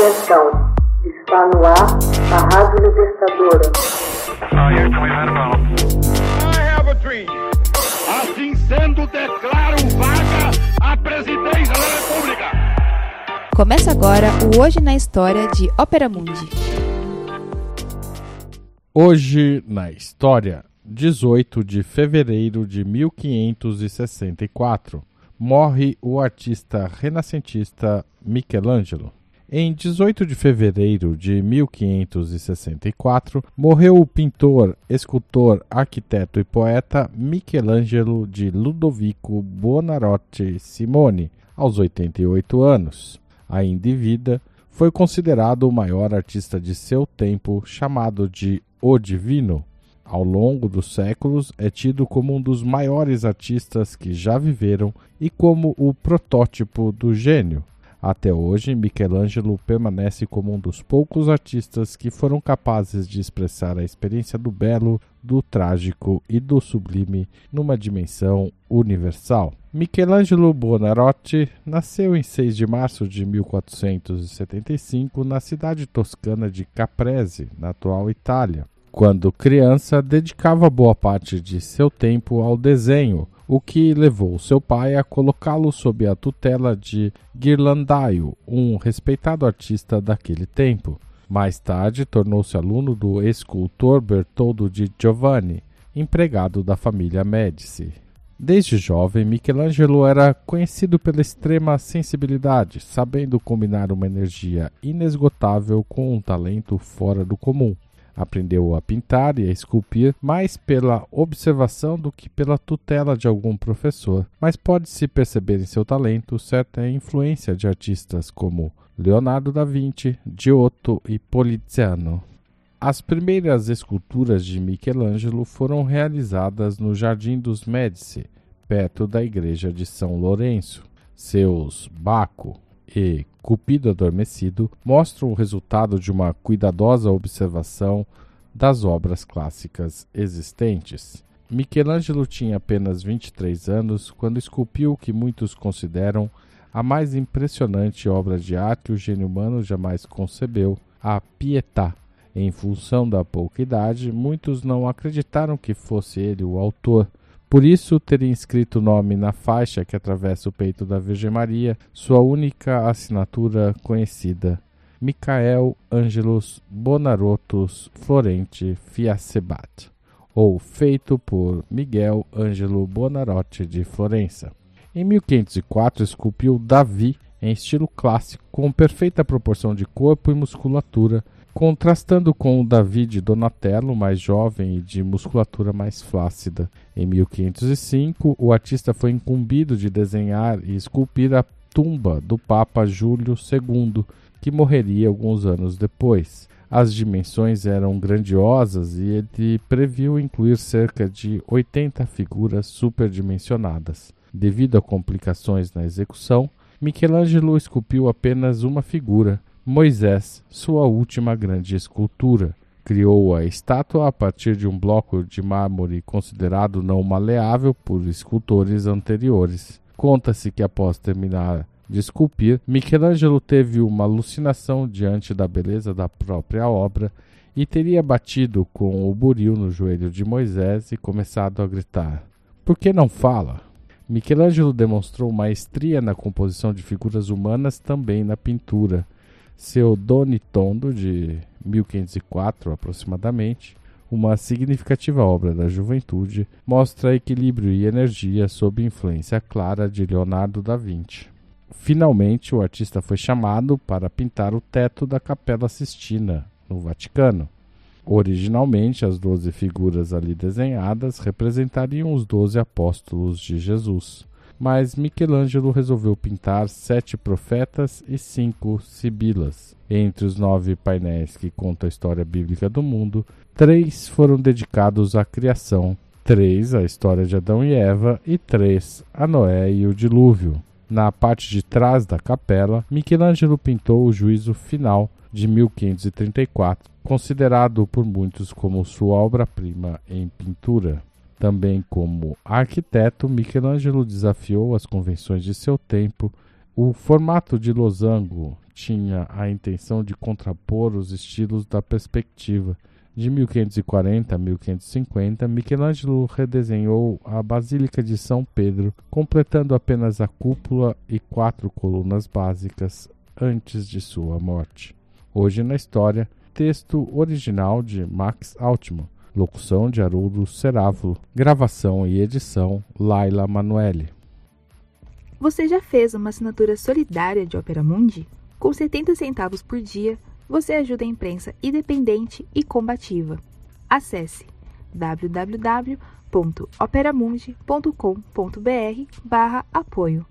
Atenção, está no ar a Rádio Libertadora. Assim sendo, declaro vaga a presidência da República. Começa agora o Hoje na História de Ópera Mundi. Hoje na História, 18 de fevereiro de 1564, morre o artista renascentista Michelangelo. Em 18 de fevereiro de 1564, morreu o pintor, escultor, arquiteto e poeta Michelangelo de Ludovico Buonarroti Simone, aos 88 anos. Ainda em vida, foi considerado o maior artista de seu tempo, chamado de O Divino. Ao longo dos séculos, é tido como um dos maiores artistas que já viveram e como o protótipo do gênio. Até hoje, Michelangelo permanece como um dos poucos artistas que foram capazes de expressar a experiência do belo, do trágico e do sublime numa dimensão universal. Michelangelo Buonarroti nasceu em 6 de março de 1475 na cidade toscana de Caprese, na atual Itália. Quando criança, dedicava boa parte de seu tempo ao desenho, o que levou seu pai a colocá-lo sob a tutela de Ghirlandaio, um respeitado artista daquele tempo. Mais tarde, tornou-se aluno do escultor Bertoldo di Giovanni, empregado da família Médici. Desde jovem, Michelangelo era conhecido pela extrema sensibilidade, sabendo combinar uma energia inesgotável com um talento fora do comum. Aprendeu a pintar e a esculpir mais pela observação do que pela tutela de algum professor, mas pode-se perceber em seu talento certa influência de artistas como Leonardo da Vinci, Giotto e Poliziano. As primeiras esculturas de Michelangelo foram realizadas no Jardim dos Médici, perto da igreja de São Lourenço. Seus Baco, e Cupido Adormecido mostram o resultado de uma cuidadosa observação das obras clássicas existentes. Michelangelo tinha apenas 23 anos quando esculpiu o que muitos consideram a mais impressionante obra de arte que o gênio humano jamais concebeu, a Pietà. Em função da pouca idade, muitos não acreditaram que fosse ele o autor, por isso, teria inscrito o nome na faixa que atravessa o peito da Virgem Maria, sua única assinatura conhecida. Michael Angelus Bonarotus Florente Fiacebat, ou feito por Miguel Ângelo Bonarotti de Florença. Em 1504, esculpiu Davi em estilo clássico, com perfeita proporção de corpo e musculatura, contrastando com o Davi de Donatello, mais jovem e de musculatura mais flácida. Em 1505, o artista foi incumbido de desenhar e esculpir a tumba do Papa Júlio II, que morreria alguns anos depois. As dimensões eram grandiosas e ele previu incluir cerca de 80 figuras superdimensionadas. Devido a complicações na execução, Michelangelo esculpiu apenas uma figura, Moisés, sua última grande escultura. Criou a estátua a partir de um bloco de mármore considerado não maleável por escultores anteriores. Conta-se que após terminar de esculpir, Michelangelo teve uma alucinação diante da beleza da própria obra e teria batido com o buril no joelho de Moisés e começado a gritar: Por que não fala? Michelangelo demonstrou maestria na composição de figuras humanas também na pintura. Seu Doni Tondo, de 1504 aproximadamente, uma significativa obra da juventude, mostra equilíbrio e energia sob influência clara de Leonardo da Vinci. Finalmente, o artista foi chamado para pintar o teto da Capela Sistina, no Vaticano. Originalmente, as doze figuras ali desenhadas representariam os doze apóstolos de Jesus mas Michelangelo resolveu pintar sete profetas e cinco sibilas. Entre os nove painéis que contam a história bíblica do mundo, três foram dedicados à criação, três à história de Adão e Eva e três a Noé e o dilúvio. Na parte de trás da capela, Michelangelo pintou o juízo final de 1534, considerado por muitos como sua obra-prima em pintura. Também como arquiteto, Michelangelo desafiou as convenções de seu tempo. O formato de losango tinha a intenção de contrapor os estilos da perspectiva. De 1540 a 1550, Michelangelo redesenhou a Basílica de São Pedro, completando apenas a cúpula e quatro colunas básicas antes de sua morte. Hoje na história, texto original de Max Altman, locução de Haroldo Cerávulo, gravação e edição Laila Manuelle. Você já fez uma assinatura solidária de Opera Mundi? Com 70 centavos por dia, você ajuda a imprensa independente e combativa. Acesse www.operamundi.com.br/apoio.